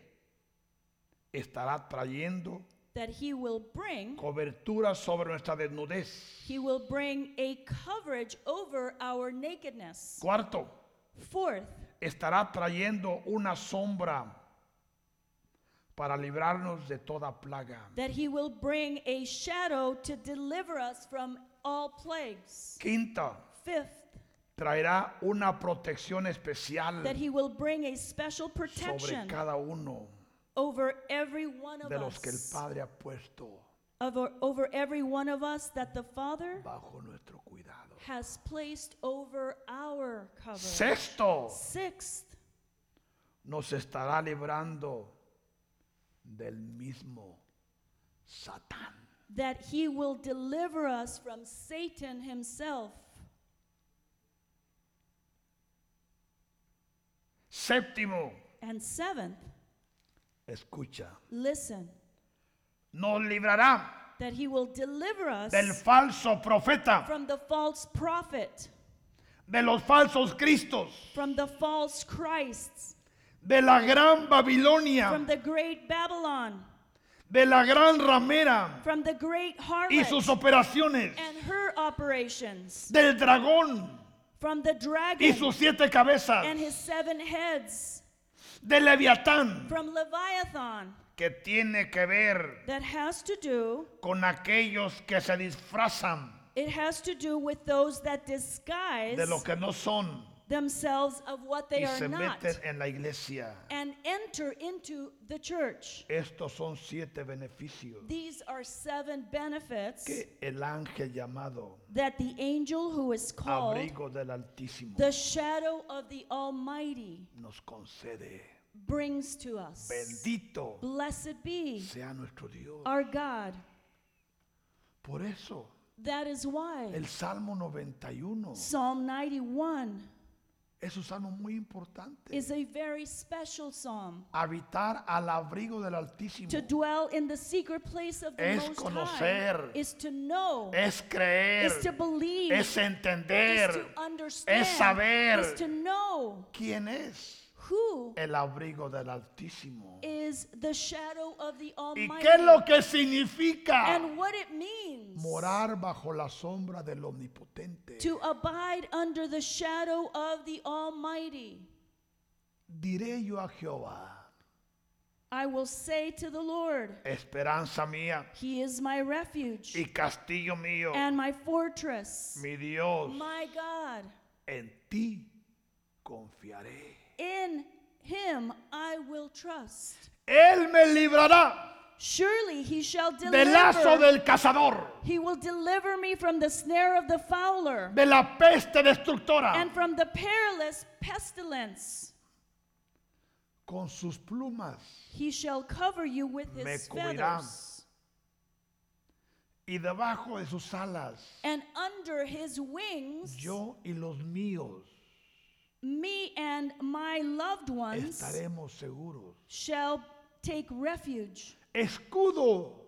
estará trayendo that He will bring cobertura sobre nuestra desnudez. He will bring a coverage over our nakedness. Cuarto, Fourth, estará trayendo una sombra para librarnos de toda plaga. that He will bring a shadow to deliver us from all plagues. Quinta, Fifth, traerá una protección especial that He will bring a special sobre protection cada uno over every one of de los que el us. Padre ha puesto Over, over every one of us that the Father bajo nuestro cuidado. has placed over our cover. Sexto, Sixth, nos estará librando del mismo Satán. that He will deliver us from Satan himself. Séptimo, And seventh, escucha, listen, nos librará that he will deliver us del falso profeta, from the false prophet, de los falsos cristos, from the false Christs, de la gran Babilonia, from the great Babylon, de la gran ramera from the great y harlot sus operaciones, and her operations, del dragón from the y dragon sus siete cabezas, and his seven heads, del leviatán, from Leviathan, que tiene que ver that has to do, con aquellos que se disfrazan it has to do with those that disguise de lo que no son themselves of what they y are se not meten en la iglesia. and enter into the church. Estos son siete beneficios These are seven benefits que el ángel llamado that the angel who is called abrigo del Altísimo the shadow of the Almighty nos concede. brings to us. Bendito Blessed be sea nuestro Dios. our God. Por eso, That is why el Salmo 91 Psalm 91 es un salmo muy importante. is a very special psalm. Habitar al abrigo del Altísimo To dwell in the secret place of the Es Most conocer. Is to know, es creer, is to believe, es is entender to understand, saber. is to know quién es who el abrigo del Altísimo. is the shadow of the ¿Y Almighty qué es lo que significa and what it means morar bajo la sombra del Omnipotente? to abide under the shadow of the Almighty. Diré yo a Jehová, I will say to the Lord, esperanza mía He is my refuge y castillo mío, and my fortress, mi Dios, my God. en ti confiaré. In Him I will trust. Él me librará Surely He shall deliver. del lazo del cazador, He will deliver me from the snare of the fowler de la peste destructora. and from the perilous pestilence. Con sus plumas He shall cover you with Me His cubrirá. feathers. y debajo de sus alas, And under His wings, yo y los míos me and my loved ones estaremos seguros. shall take refuge. Escudo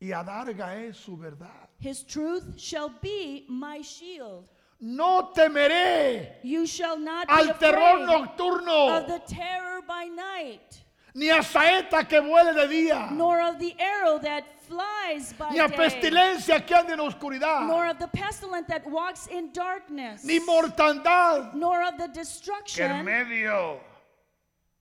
y adarga es su verdad. His truth shall be my shield. No temeré You shall not be al terror afraid nocturno, of the terror by night, ni a saeta que vuele de día, nor of the arrow that flies by ni a day, pestilencia que ande en oscuridad, nor of the pestilence that walks in darkness, ni mortandad. nor of the que en destruction medio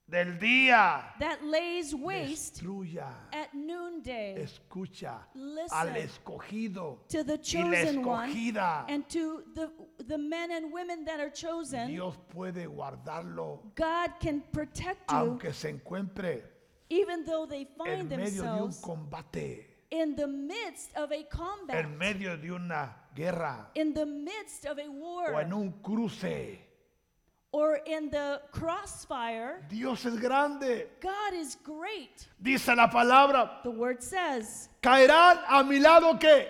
del día that lays waste destruya. at noonday. Escucha Listen al escogido To the y la chosen one escogida. and to the, the men and women that are chosen, Dios puede guardarlo God can protect you aunque se encuentre even though they en find medio de un themselves combate, in the midst of a combat, en medio de una guerra in the midst of a war, o en un cruce. Or in the crossfire. Dios es grande. God is great. Dice la palabra, The word says, caerán a mi lado que.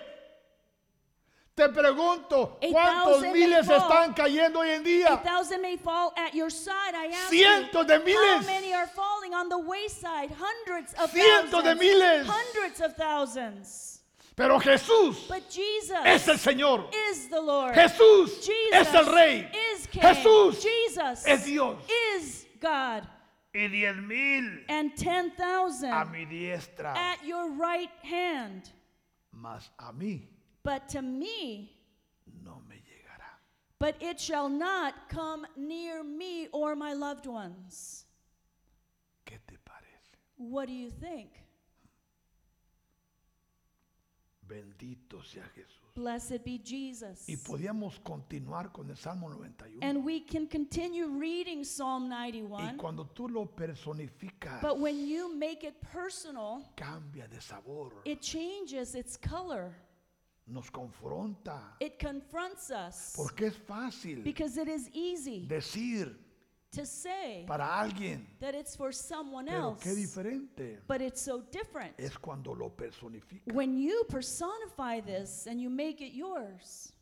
Te pregunto, ¿cuántos miles fall. están cayendo hoy en día? thousand may fall at your side. Cientos de you, how miles. many are falling on the wayside? Hundreds of Cientos de thousands. miles. Hundreds of thousands. Pero Jesús But Jesus es el Señor. is the Lord. Jesús Jesus es el Rey. is King. Jesús Jesus es Dios. is God. Y diez mil And 10,000 a mi diestra. at your right hand. Mas a mí But to me, no me llegará. but it shall not come near me or my loved ones. ¿Qué te parece? What do you think? Bendito sea Jesús. Blessed be Jesus. Y podíamos continuar con el Salmo 91. And we can continue reading Psalm Y 91. cuando tú lo personificas, But when you make it personal, cambia de sabor. it changes its color. Nos confronta. It confronts us. Porque es fácil Because it is easy decir to say para alguien, that it's for someone pero else. qué diferente But it's so different. es cuando lo personifica. When you personify this and you make it yours.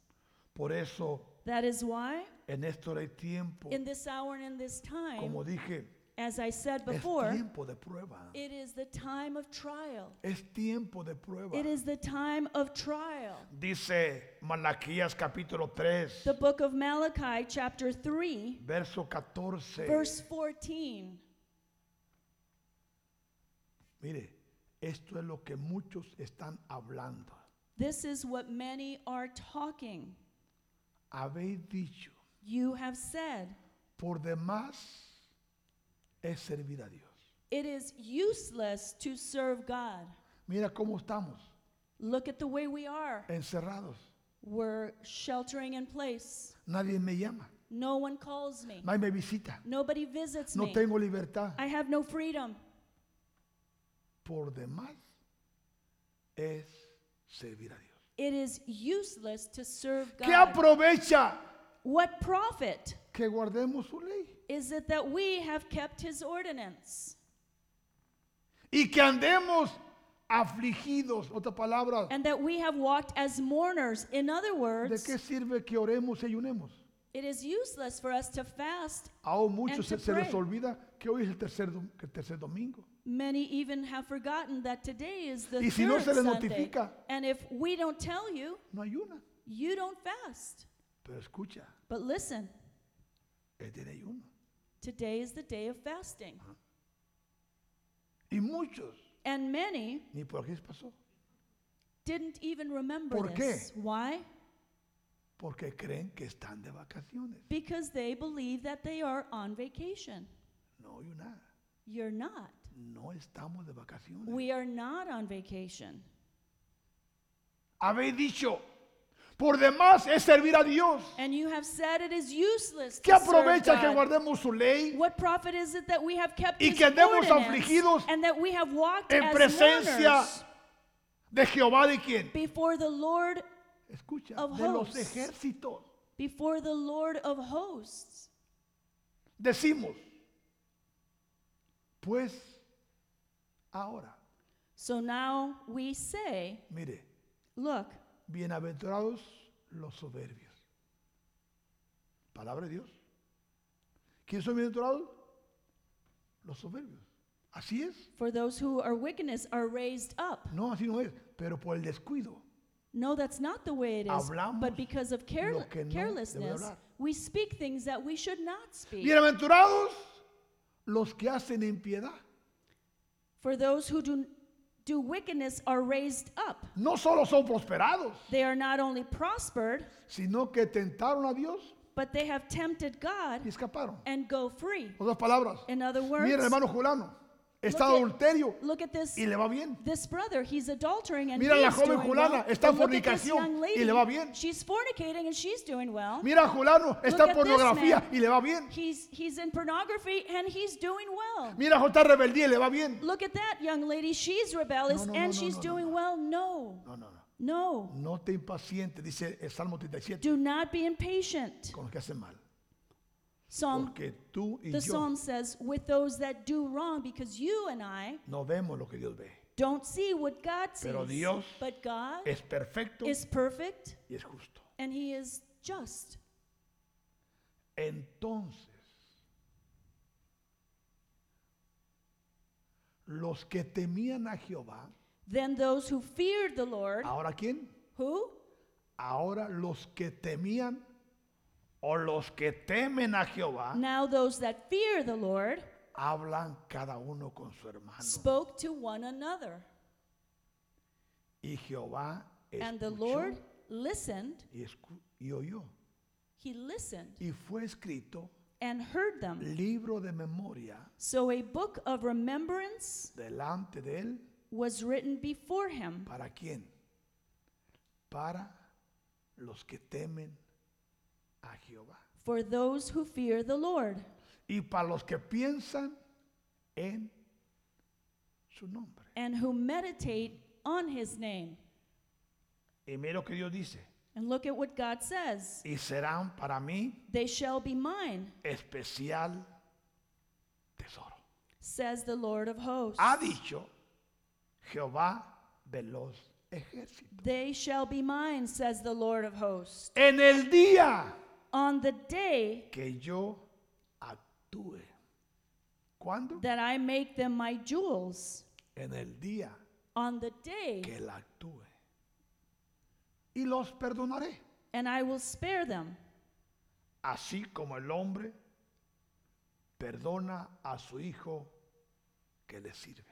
Por eso, That is why, en esto hay tiempo, in this hour and in this time, como dije, as I said es before, tiempo de prueba. it is the time of trial. Es tiempo de prueba. It is the time of trial. Dice Malaquías capítulo 3, The book of Malachi, chapter 3, verso 14. verse 14. Mire, Esto es lo que muchos están hablando. This is what many are talking. Habéis dicho, You have said, por demás es servir a Dios. it is useless to serve God. Mira cómo estamos, Look at the way we are. encerrados. We're sheltering in place. Nadie me llama, No one calls me. nadie me visita. Nobody visits No me. tengo libertad. I have no freedom. Por demás es servir a Dios. It is useless to serve ¿Qué God. aprovecha What profit que guardemos su ley? Is it that we have kept his ordinance Y que andemos afligidos, otra palabra. and that we have walked as mourners? In other ¿De words, qué sirve que oremos y ayunemos? it is useless for us to fast. Muchos And se, to se les pray. olvida que hoy es el tercer, dom- el tercer domingo. Many even have forgotten that today is the Y si no third se les Sunday. notifica. And if we don't tell you, No ayuna. you don't fast. Pero escucha, But listen, es de ayuno. Today is the day of fasting. Y muchos, And many ni por pasó. didn't even remember ¿Por qué? this. Why? Porque creen que están de vacaciones. Because they believe that they are on vacation. No hay nada. You're not. No estamos de vacaciones. We are not on vacation. Habéis dicho, por demás es servir a Dios. And you have said it is useless ¿Qué to serve aprovecha que God. guardemos su ley What profit is it that we have kept Y his que andemos ordinance afligidos and that we have walked en as presencia mourners de Jehová de quién? before the Lord, Escucha, of de los hosts. ejércitos. before the Lord of hosts? Decimos, pues ahora, So now we say, mire, look, bienaventurados los soberbios. Palabra de Dios. ¿Quiénes son bienaventurados? Los soberbios. Así es. for those who are wickedness are raised up. No, así no es. Pero por el descuido. No, that's not the way it is. Hablamos But because of care- lo que no carelessness, debe hablar. we speak things that we should not speak. Bienaventurados los que hacen impiedad. For those who do, do wickedness are raised up. No solo son prosperados, They are not only prospered, sino que tentaron a Dios but they have tempted God y escaparon. and go free. Otras palabras. In other words, Mira, hermano Julano, está Look at- adulterio look at this y le va bien. this brother, he's adultering and Mira la joven Julana, well. está en fornicación y le va bien. She's fornicating and she's doing well. Mira, Julano está en pornografía man. y le va bien. He's he's in pornography and he's doing well. Mira, rebeldía y le va bien. Look at that young lady, she's rebellious No, no, and no, she's doing well. No. No, no, no. No. No te impacientes, dice el Salmo 37, Do not be impatient. con los que hacen mal. Psalm Porque tú y the yo psalm says with those that do wrong because you and I no vemos lo que Dios ve. don't see what God sees. Pero Dios but God Es perfecto is perfect y es justo. and he is just. Entonces, los que temían a Jehová, Then those who feared the Lord, ¿ahora quién? who? Ahora los que temían o los que temen a Jehová Now those that fear the Lord hablan cada uno con su hermano. spoke to one another. Y Jehová And the escuchó Lord listened, y, escu- y oyó. he listened Y fue escrito and heard them. libro de memoria So a book of remembrance delante de él. was written before him ¿Para quién? Para los que temen a Jehová. for those who fear the Lord Y para los que piensan en su nombre. and who meditate on his name. Y mira lo que Dios dice. And look at what God says. Y serán para mí They shall be mine, especial tesoro. says the Lord of hosts. Ha dicho Jehová de los ejércitos. They shall be mine, says the Lord of hosts. En el día On the day que yo actúe. ¿Cuándo? that I make them my jewels, En el día on the day, que él actúe. Y los perdonaré. and I will spare them, Así como el hombre perdona a su hijo que le sirve.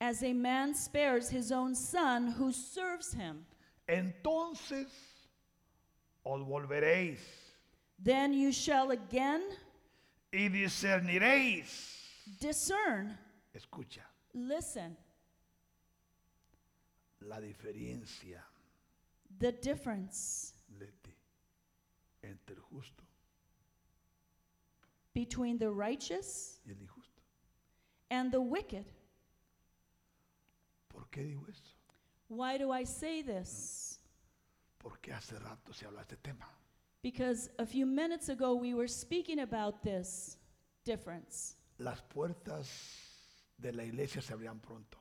as a man spares his own son who serves him. entonces os volveréis Then you shall again y discerniréis. discern. Escucha Listen, la diferencia the difference Leti, entre el justo between the righteous y el injusto. and the wicked. ¿Por qué digo eso? Why do I say this? Porque hace rato se habla de este tema. Because a few minutes ago we were speaking about this difference. Las puertas de la iglesia se abrirán pronto.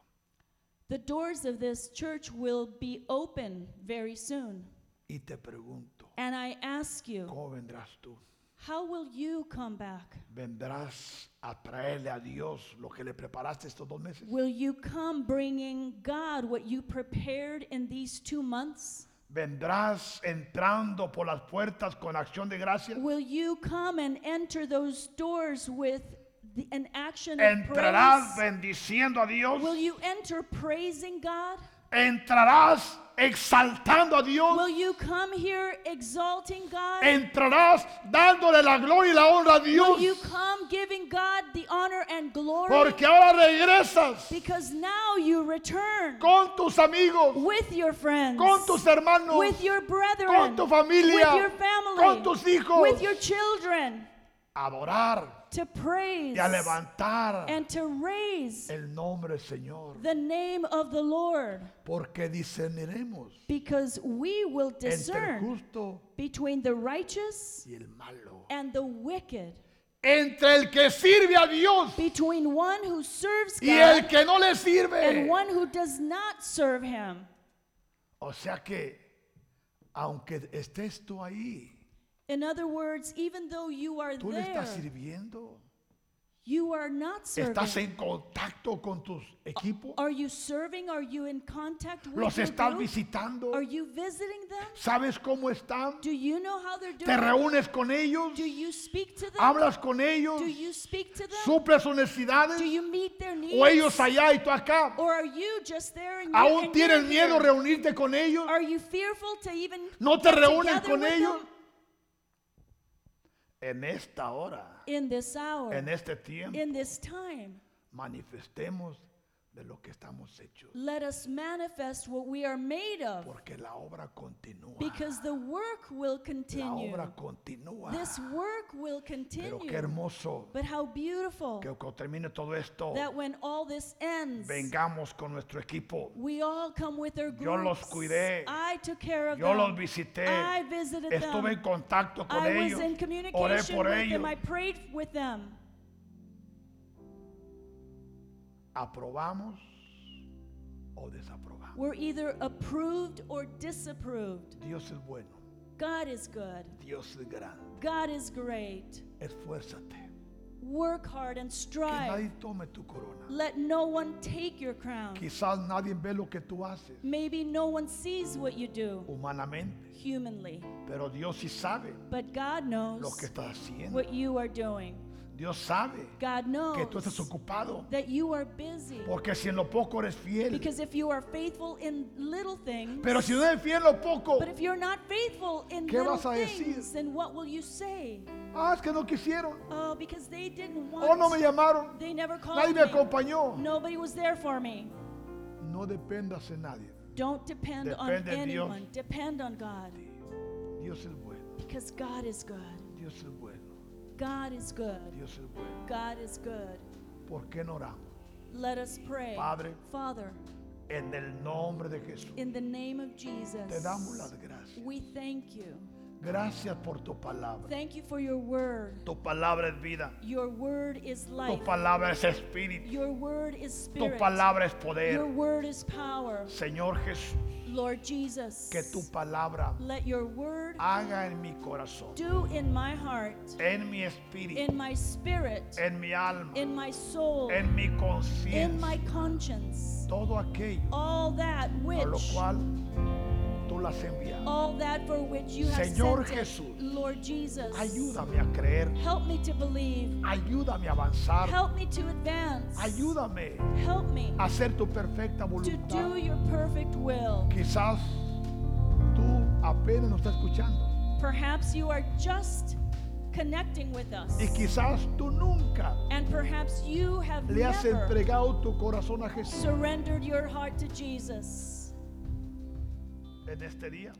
The doors of this church will be open very soon. Y te pregunto, And I ask you, ¿cómo vendrás tú? how will you come back? ¿Vendrás a traerle a Dios lo que le preparaste estos dos meses? Will you come bringing God what you prepared in these two months? ¿Vendrás entrando por las puertas con acción de gracias? Will you come and enter those doors with the, an action of ¿Entrarás praise? bendiciendo a Dios? Will you enter praising God? ¿Entrarás exaltando a Dios? Will you come here exalting God? ¿Entrarás dándole la gloria y la honra a Will you Dios? come giving God the honor and glory? Porque ahora regresas Because now you return con tus amigos, with your friends, con tus hermanos, with your brethren, con tu familia, with your family, con tus hijos, with your children, adorar to praise y a levantar and to raise el nombre del Señor. the name of the Lord. Porque discerniremos Because we will entre el discern justo between the righteous y el malo. and the wicked, Entre el que sirve a Dios between one who serves y el God que no le sirve. and one who does not serve him. O sea que, aunque estés tú ahí, In other words, even though you are tú le there, estás sirviendo. you are not serving. ¿Estás en contacto con tus equipos? Are you serving? Are you in contact with ¿Los your estás group? visitando? Are you visiting them? ¿Sabes cómo están? Do you know how they're ¿Te doing? reúnes con ellos? Do you speak to them? ¿Hablas con ellos? Do you speak to them? ¿Suples sus necesidades? Do you meet their needs? ¿O ellos allá y tú acá? Or are you just there and you ¿Aún and tienes miedo here? reunirte con ellos? Are you fearful to even ¿No te get reúnes together con with ellos? them? En esta hora, In this hour, en este tiempo, in this time, manifestemos de lo que estamos hechos. let us manifest what we are made of Porque la obra continúa. because the work will La continue. obra continúa. This work will Pero continue. qué hermoso But how beautiful que cuando termine todo esto, that when all this ends, vengamos con nuestro equipo. we all come with our Yo los groups. cuidé. I took care of Yo them. los visité. I visited Estuve en them. contacto con I ellos. was in Oré communication por with ellos. them. I prayed with them. ¿Aprobamos o desaprobamos? We're either approved or disapproved. Dios es bueno. God is good. Dios es grande. God is great. Esfuérzate. Work hard and Que strive. nadie tome tu corona. Let no one take your crown. Quizás nadie ve lo que tú haces Maybe no one sees what you do humanamente, humanly, pero Dios sí sabe but God lo knows que estás haciendo. what you are doing. Dios sabe God que tú estás knows ocupado. that you are busy. Porque si en lo poco eres fiel, Because if you are faithful in little things, pero si no eres fiel en lo poco, but if you're not faithful in ¿Qué little vas a decir? things, then what will you say? ah, es que no quisieron, Oh, because they didn't Oh, no me want. llamaron, They never nadie called me me. acompañó. Nobody was there for me. No dependas en nadie. Don't depend on Depende en Dios. anyone. Depend on God. Dios es bueno, Because God is good. Dios es bueno, God is good. Dios es bueno. God is good. ¿Por qué no oramos? Let us pray. Padre, Father, en el nombre de Jesús, in the name of Jesus, te damos las gracias. we thank you. Gracias por tu palabra. Thank you for your word. Tu palabra es vida, Your word is tu life. palabra es espíritu, Your word is tu spirit. palabra es Your poder. word is power. Señor Jesús, Lord Jesus, que tu palabra let your word haga en mi corazón, do in my heart, en mi espíritu, in my spirit, en mi alma, in my soul, en mi in my conscience, todo aquello all that a lo cual las enviado. all that for which you have Señor sent it. Jesús, Lord Jesus, Ayúdame a creer. help me to believe. Ayúdame a avanzar. Help me to advance. Ayúdame Help me a hacer tu perfecta voluntad. to do your perfect will. Quizás tú apenas nos estás escuchando. Perhaps you are just connecting with us. Y quizás tú nunca And perhaps you have le has never entregado tu corazón a Jesús. surrendered your heart to Jesus. En este día